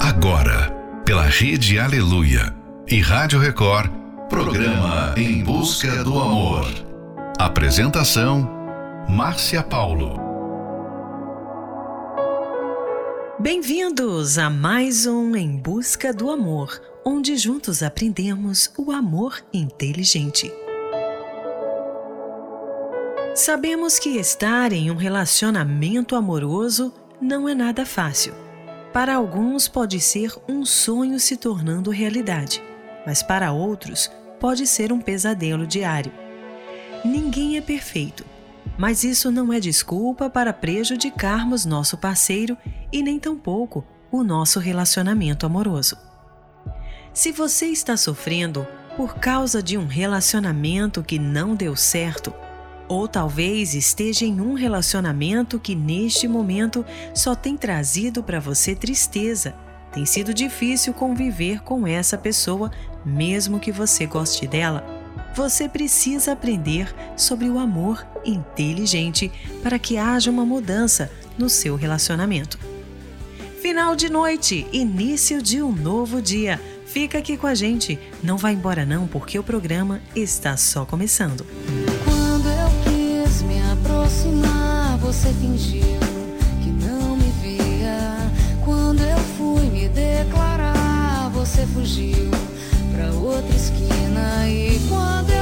Agora, pela Rede Aleluia e Rádio Record, programa Em Busca do Amor. Apresentação: Márcia Paulo. Bem-vindos a mais um Em Busca do Amor, onde juntos aprendemos o amor inteligente. Sabemos que estar em um relacionamento amoroso não é nada fácil. Para alguns pode ser um sonho se tornando realidade, mas para outros pode ser um pesadelo diário. Ninguém é perfeito, mas isso não é desculpa para prejudicarmos nosso parceiro e nem tampouco o nosso relacionamento amoroso. Se você está sofrendo por causa de um relacionamento que não deu certo, ou talvez esteja em um relacionamento que neste momento só tem trazido para você tristeza. Tem sido difícil conviver com essa pessoa, mesmo que você goste dela. Você precisa aprender sobre o amor inteligente para que haja uma mudança no seu relacionamento. Final de noite, início de um novo dia. Fica aqui com a gente. Não vá embora não, porque o programa está só começando aproximar, você fingiu que não me via. Quando eu fui me declarar, você fugiu pra outra esquina. E quando eu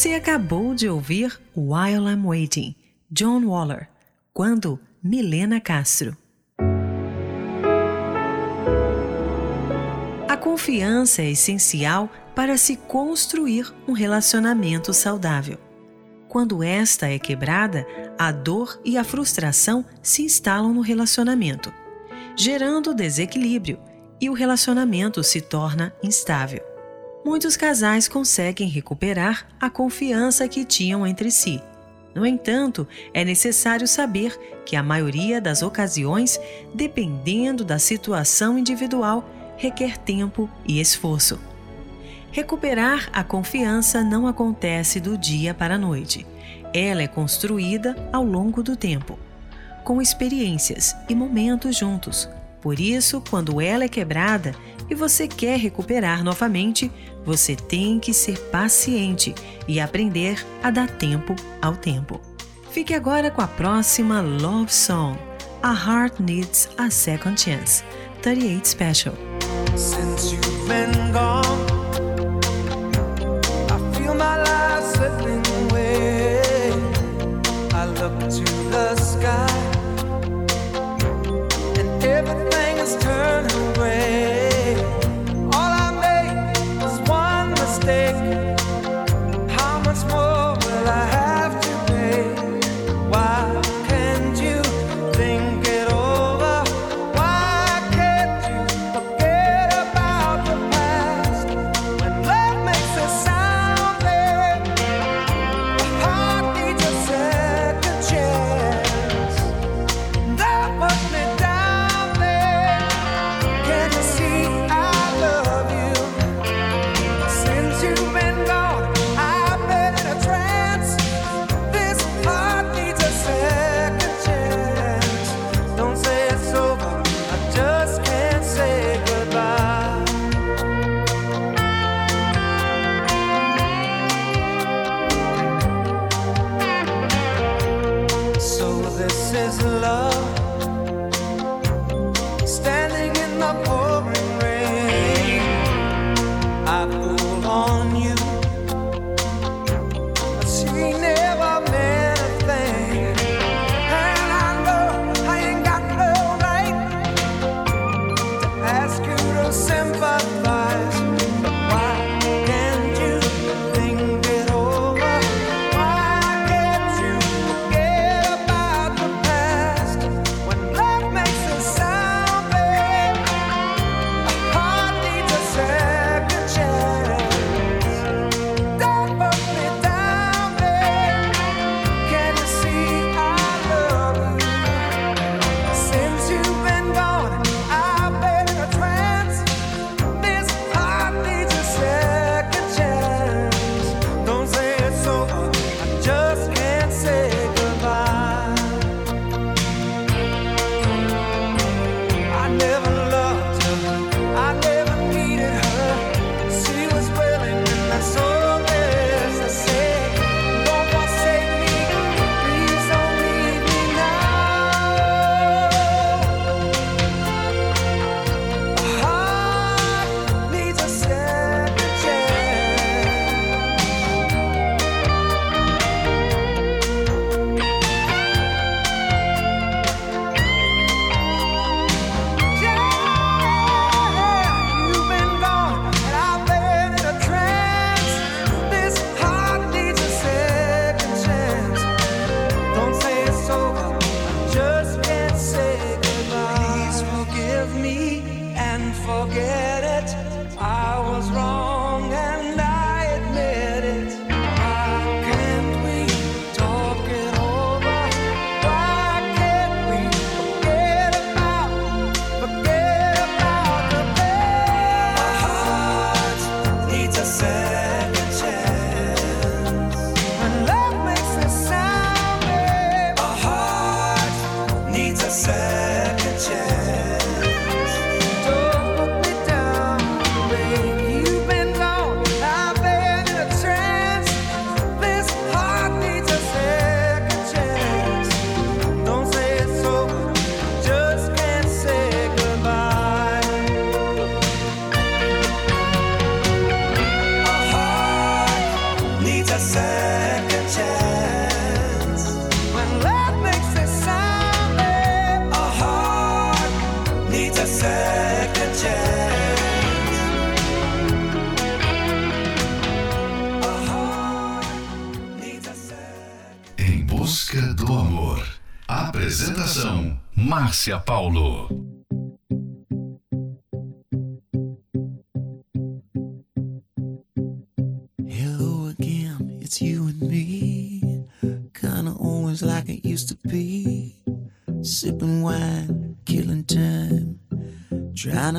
Você acabou de ouvir While I'm Waiting, John Waller, quando Milena Castro. A confiança é essencial para se construir um relacionamento saudável. Quando esta é quebrada, a dor e a frustração se instalam no relacionamento, gerando desequilíbrio e o relacionamento se torna instável. Muitos casais conseguem recuperar a confiança que tinham entre si. No entanto, é necessário saber que a maioria das ocasiões, dependendo da situação individual, requer tempo e esforço. Recuperar a confiança não acontece do dia para a noite. Ela é construída ao longo do tempo, com experiências e momentos juntos. Por isso, quando ela é quebrada e você quer recuperar novamente, você tem que ser paciente e aprender a dar tempo ao tempo. Fique agora com a próxima Love Song, A Heart Needs a Second Chance, 38 Special.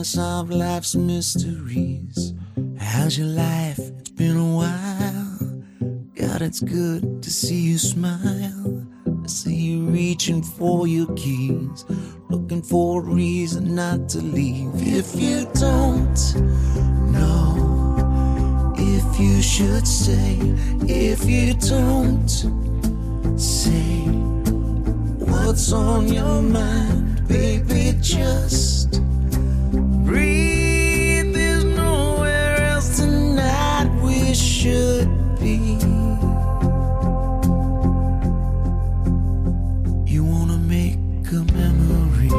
To solve life's mysteries. How's your life? It's been a while. God, it's good to see you smile. I see you reaching for your keys, looking for a reason not to leave. If you don't know if you should stay, if you don't say what's on your mind, baby, just breathe. There's nowhere else tonight we should be. You wanna make a memory.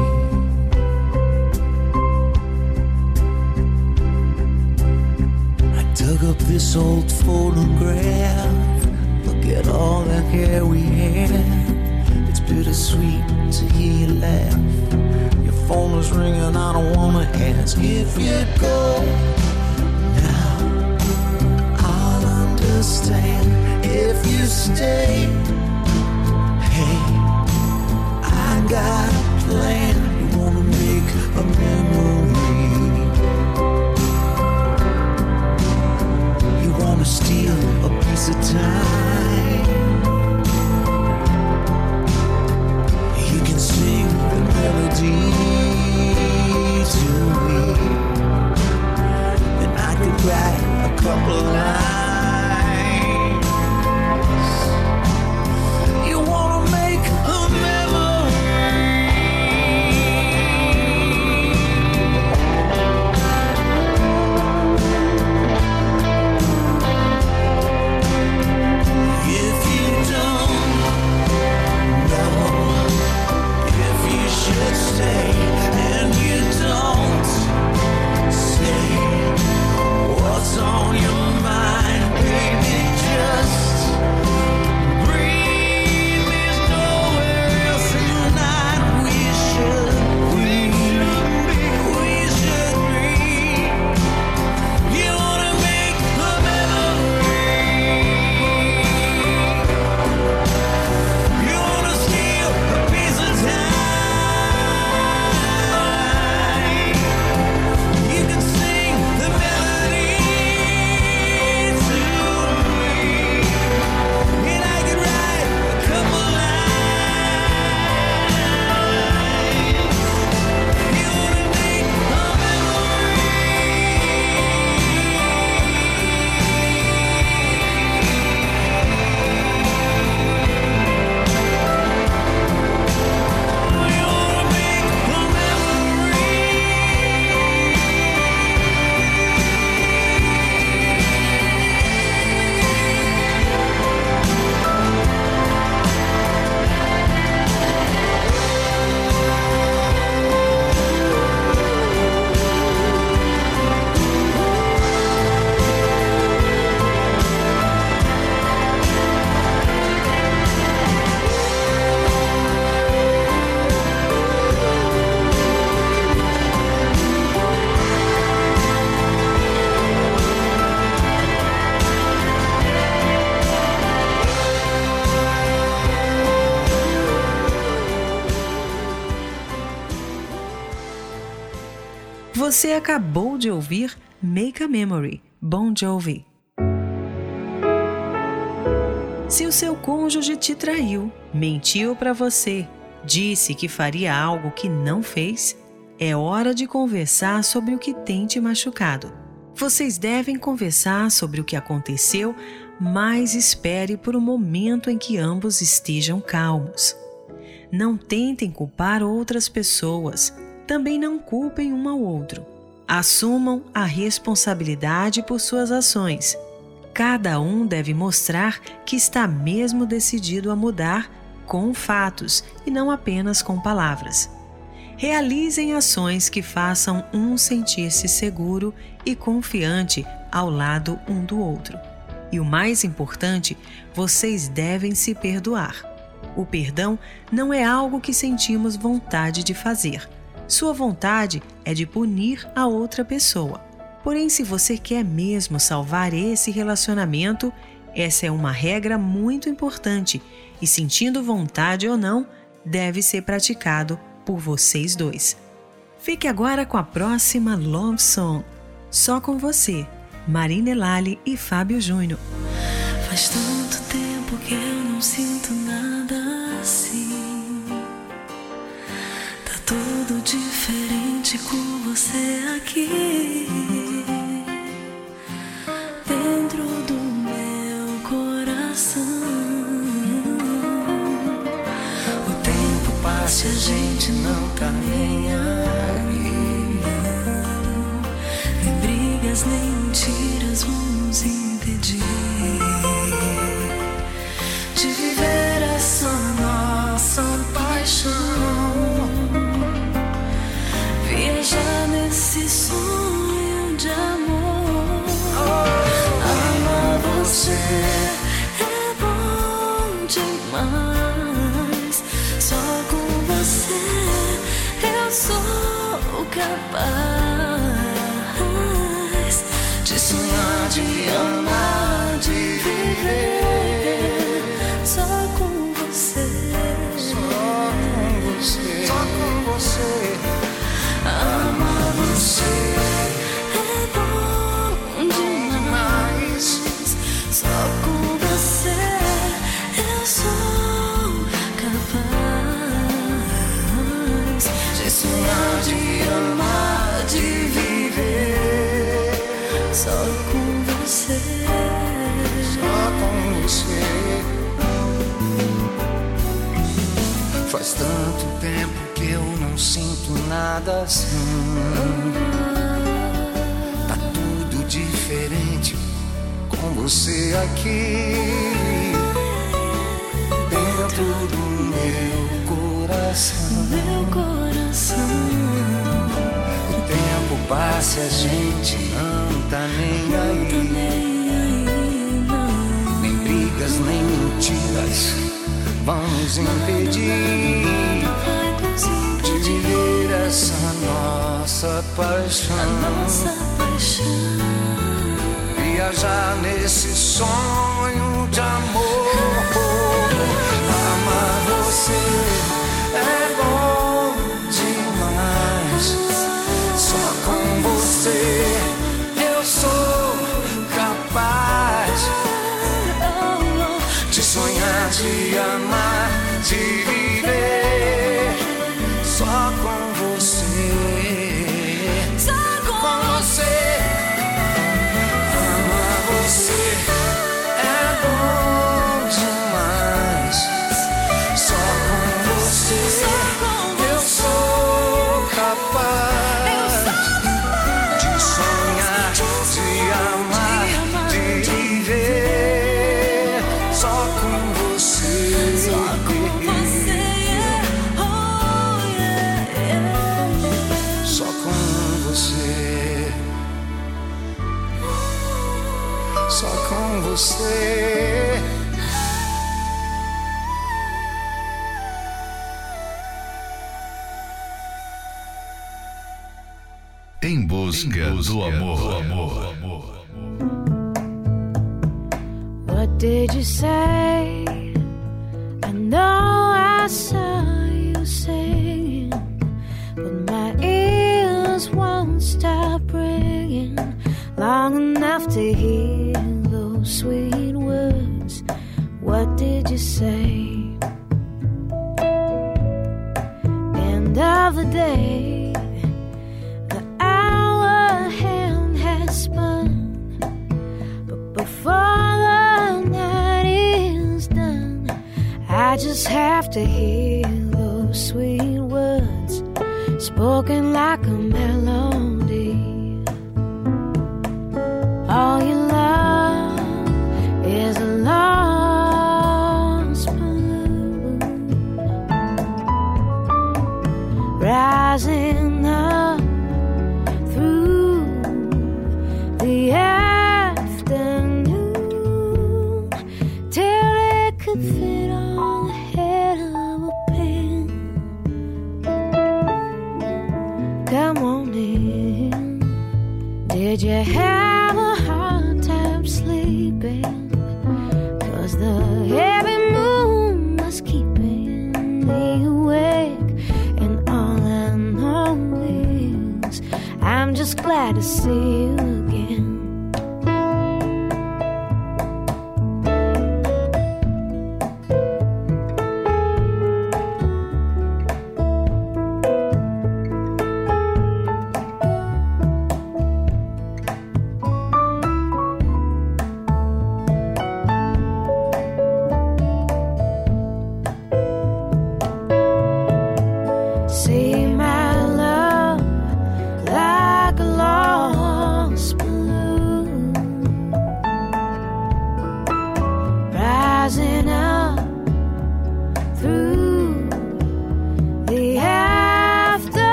I dug up this old photograph. Look at all the hair we had. It's bittersweet to hear you laugh. Phone is ringing, I don't wanna ask if you go. Now I'll understand if you stay. Hey, I got a plan. You wanna make a memory. You wanna steal a piece of time. Write Você acabou de ouvir Make a Memory, Bon Jovi. Se o seu cônjuge te traiu, mentiu para você, disse que faria algo que não fez, é hora de conversar sobre o que tem te machucado. Vocês devem conversar sobre o que aconteceu, mas espere por um momento em que ambos estejam calmos. Não tentem culpar outras pessoas, também não culpem um ao outro. Assumam a responsabilidade por suas ações. Cada um deve mostrar que está mesmo decidido a mudar com fatos e não apenas com palavras. Realizem ações que façam um sentir-se seguro e confiante ao lado um do outro. E o mais importante, vocês devem se perdoar. O perdão não é algo que sentimos vontade de fazer. Sua vontade é de punir a outra pessoa. Porém, se você quer mesmo salvar esse relacionamento, essa é uma regra muito importante e, sentindo vontade ou não, deve ser praticado por vocês dois. Fique agora com a próxima Love Song, Só com Você, Marina Elali e Fábio Júnior. Faz tanto tempo que eu não sinto você aqui. Dentro do meu coração. O tempo passa e a gente não tá nem brigas, nem mentiras capaz de sonhar, de amar, de viver. Só com você. Só com você. Faz tanto tempo que eu não sinto nada assim. Tá tudo diferente com você aqui. Dentro do meu coração. Meu coração. Tempo passa e a gente não tá nem Tá aí. nem brigas, nem mentiras vão nos impedir de viver essa nossa paixão. Viajar nesse sonho de amor. Busca, do amor. What did you say? To hear those sweet words spoken like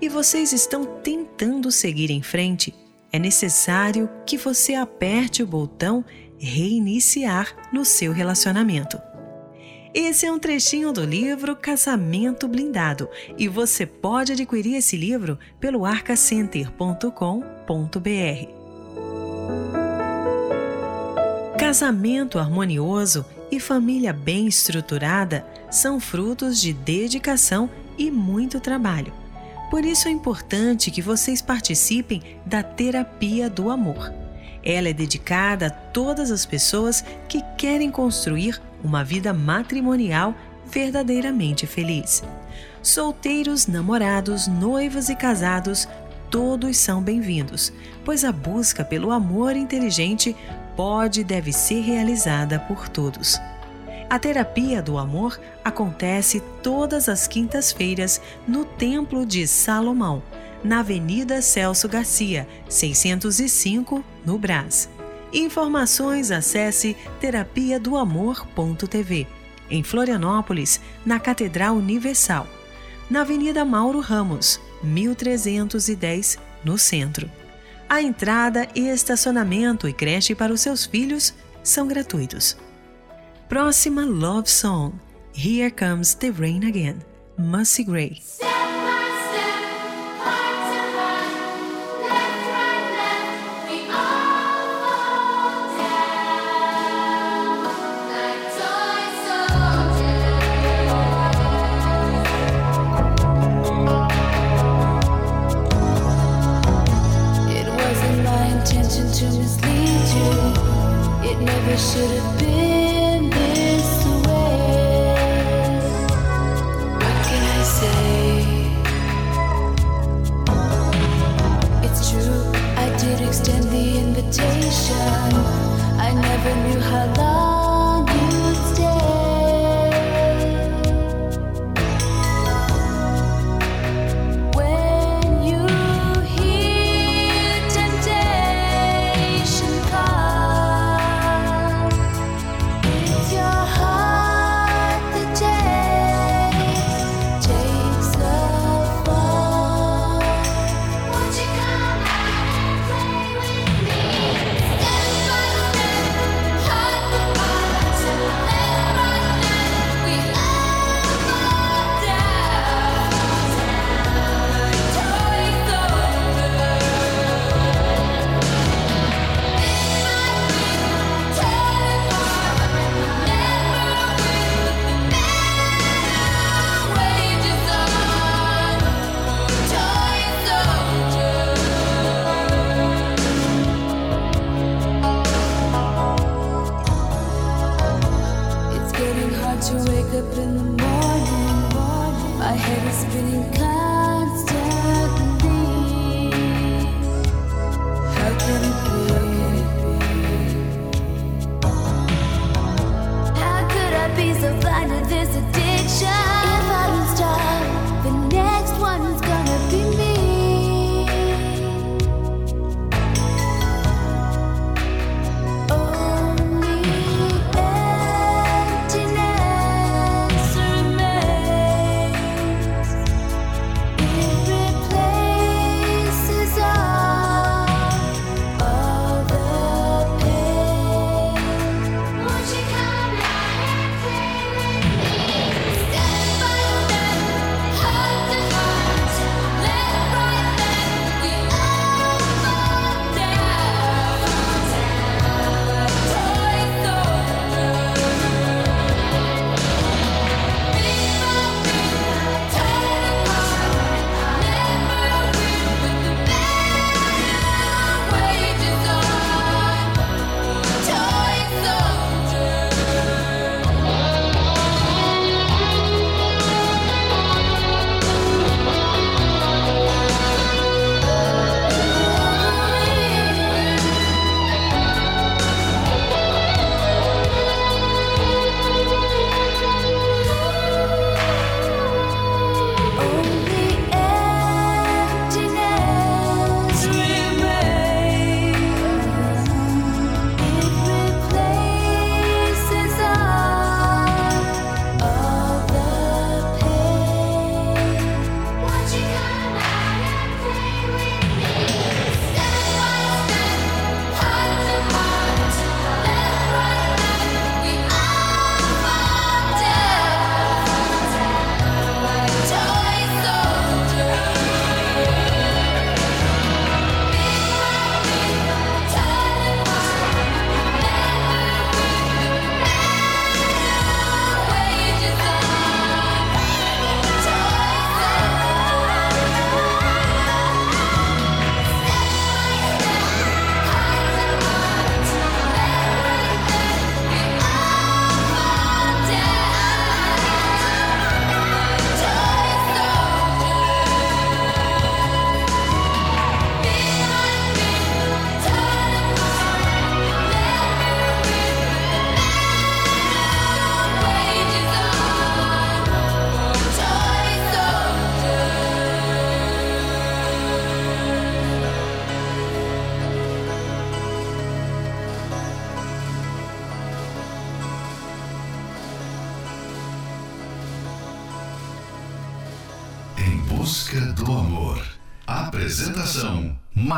e vocês estão tentando seguir em frente, é necessário que você aperte o botão reiniciar no seu relacionamento. Esse é um trechinho do livro Casamento Blindado e você pode adquirir esse livro pelo arcacenter.com.br. Casamento harmonioso e família bem estruturada são frutos de dedicação e muito trabalho. Por isso é importante que vocês participem da terapia do amor. Ela é dedicada a todas as pessoas que querem construir uma vida matrimonial verdadeiramente feliz. Solteiros, namorados, noivos e casados, todos são bem-vindos, pois a busca pelo amor inteligente pode e deve ser realizada por todos. A terapia do amor acontece todas as quintas-feiras no Templo de Salomão, na Avenida Celso Garcia, 605, no Brás. Informações acesse terapia do amor.tv. Em Florianópolis, na Catedral Universal. Na Avenida Mauro Ramos, 1310, no centro. A entrada estacionamento e creche para os seus filhos são gratuitos. Próxima Love Song: Here Comes the Rain Again, Mussy Gray.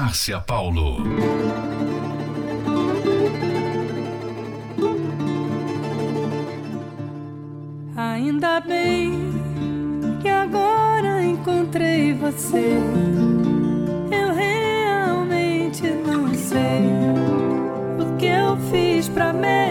Márcia Paulo. Ainda bem que agora encontrei você. Eu realmente não sei o que eu fiz pra merecer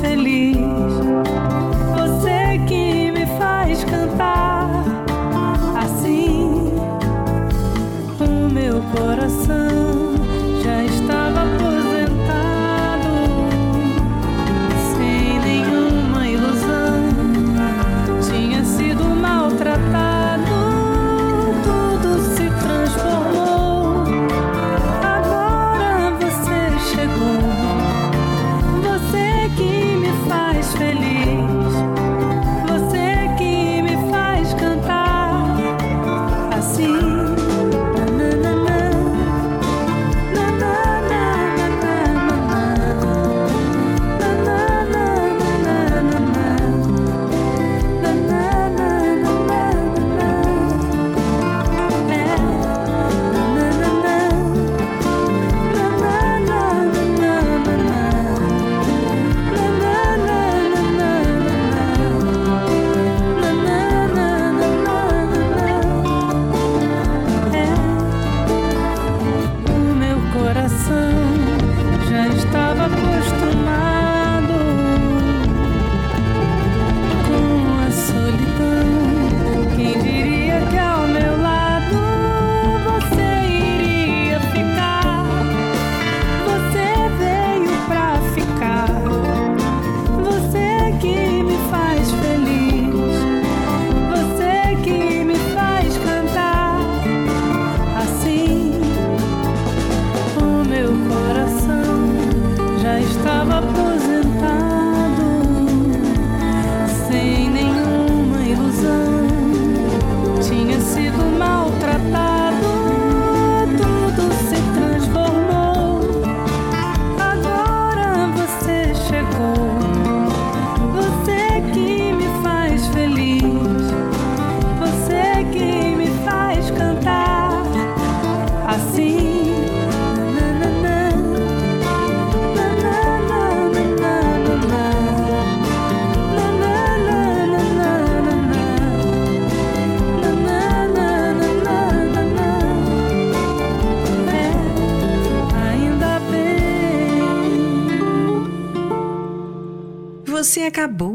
feliz. Você que me faz cantar assim, o meu coração.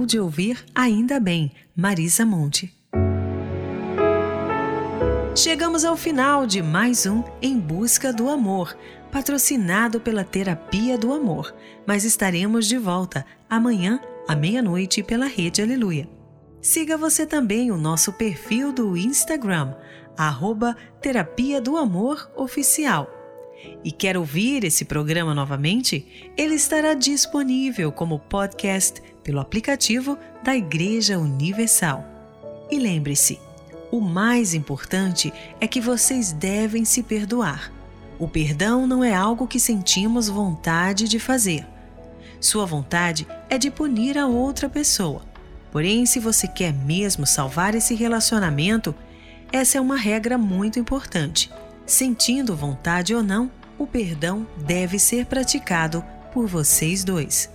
De ouvir Ainda Bem, Marisa Monte. Chegamos ao final de mais um Em Busca do Amor, patrocinado pela Terapia do Amor, mas estaremos de volta amanhã à meia-noite pela Rede Aleluia. Siga você também o nosso perfil do Instagram, arroba Terapia do Amor Oficial. E quer ouvir esse programa novamente? Ele estará disponível como podcast pelo aplicativo da Igreja Universal. E lembre-se, o mais importante é que vocês devem se perdoar. O perdão não é algo que sentimos vontade de fazer. Sua vontade é de punir a outra pessoa. Porém, se você quer mesmo salvar esse relacionamento, essa é uma regra muito importante. Sentindo vontade ou não, o perdão deve ser praticado por vocês dois.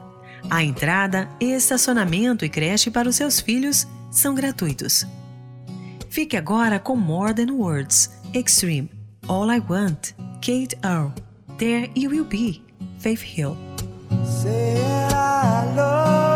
A entrada, estacionamento e creche para os seus filhos são gratuitos. Fique agora com More Than Words, Extreme, All I Want, Kate Earl, There You Will Be, Faith Hill. Say I love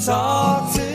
talk to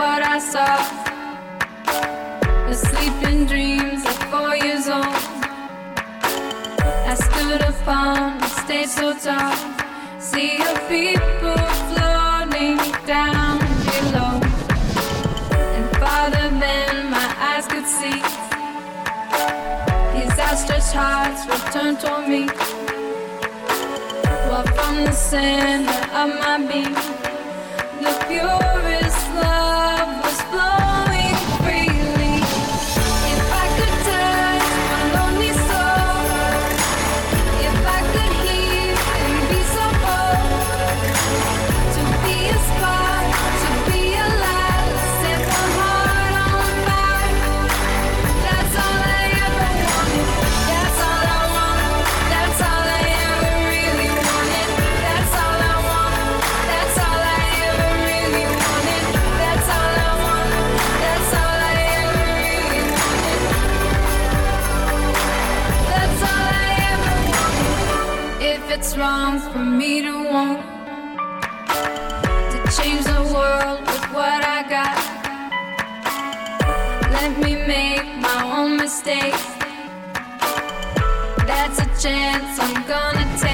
what I saw. Asleep in dreams at four years old. I stood upon a stage so tall. See your people floating down below. And farther than my eyes could see. These outstretched hearts were turned toward me. While from the center of my being, the pure. it's wrong for me to want to change the world with what I got. Let me make my own mistakes. That's a chance I'm gonna take.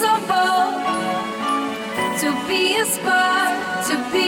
so bold to be a spark, to be.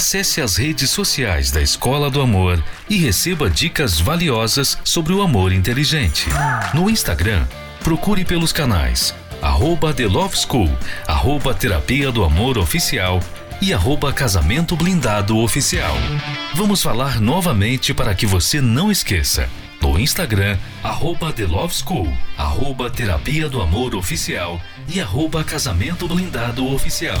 Acesse as redes sociais da Escola do Amor e receba dicas valiosas sobre o amor inteligente. No Instagram, procure pelos canais arroba The Love School, arroba Terapia do Amor Oficial e arroba Casamento Blindado Oficial. Vamos falar novamente para que você não esqueça. No Instagram, arroba The Love School, arroba Terapia do Amor Oficial e arroba Casamento Blindado Oficial.